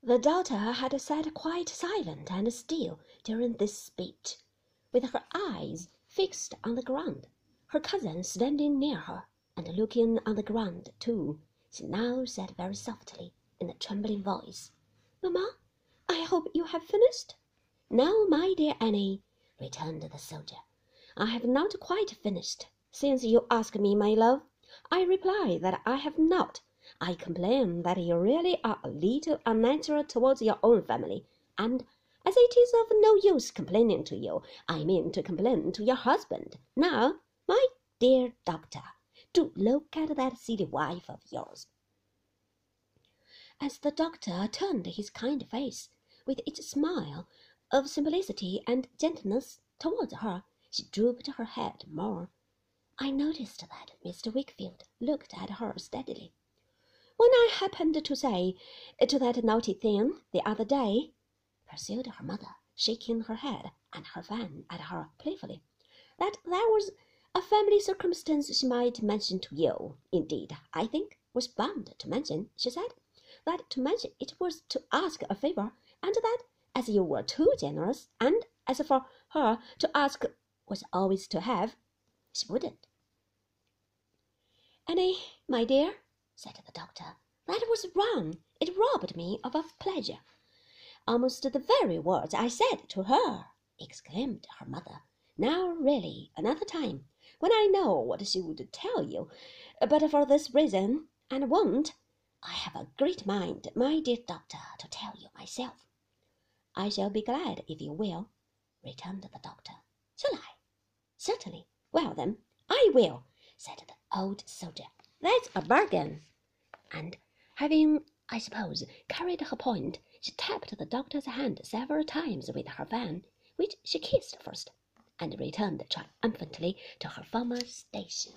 The daughter had sat quite silent and still during this speech, with her eyes fixed on the ground. Her cousin standing near her, and looking on the ground too, she now said very softly, in a trembling voice, "Mamma, I hope you have finished?" "No, my dear Annie," returned the soldier, "I have not quite finished. Since you ask me, my love, I reply that I have not. I complain that you really are a little unnatural towards your own family, and as it is of no use complaining to you, I mean to complain to your husband. Now, my dear doctor, do look at that silly wife of yours." As the doctor turned his kind face, with its smile of simplicity and gentleness, towards her, she drooped her head more. I noticed that Mr. Wickfield looked at her steadily. When I happened to say to that naughty thing the other day, pursued her mother, shaking her head and her fan at her playfully, that there was a family circumstance she might mention to you, indeed, I think, was bound to mention, she said, that to mention it was to ask a favour, and that as you were too generous, and as for her to ask was always to have, she wouldn't. Annie, my dear, said the doctor. That was wrong. It robbed me of a pleasure. Almost the very words I said to her, exclaimed her mother. Now, really, another time, when I know what she would tell you, but for this reason, and won't, I have a great mind, my dear doctor, to tell you myself. I shall be glad if you will, returned the doctor. Shall I? Certainly. Well, then, I will, said the old soldier. That's a bargain. And having, I suppose, carried her point, she tapped the doctor's hand several times with her fan, which she kissed first, and returned triumphantly to her former station.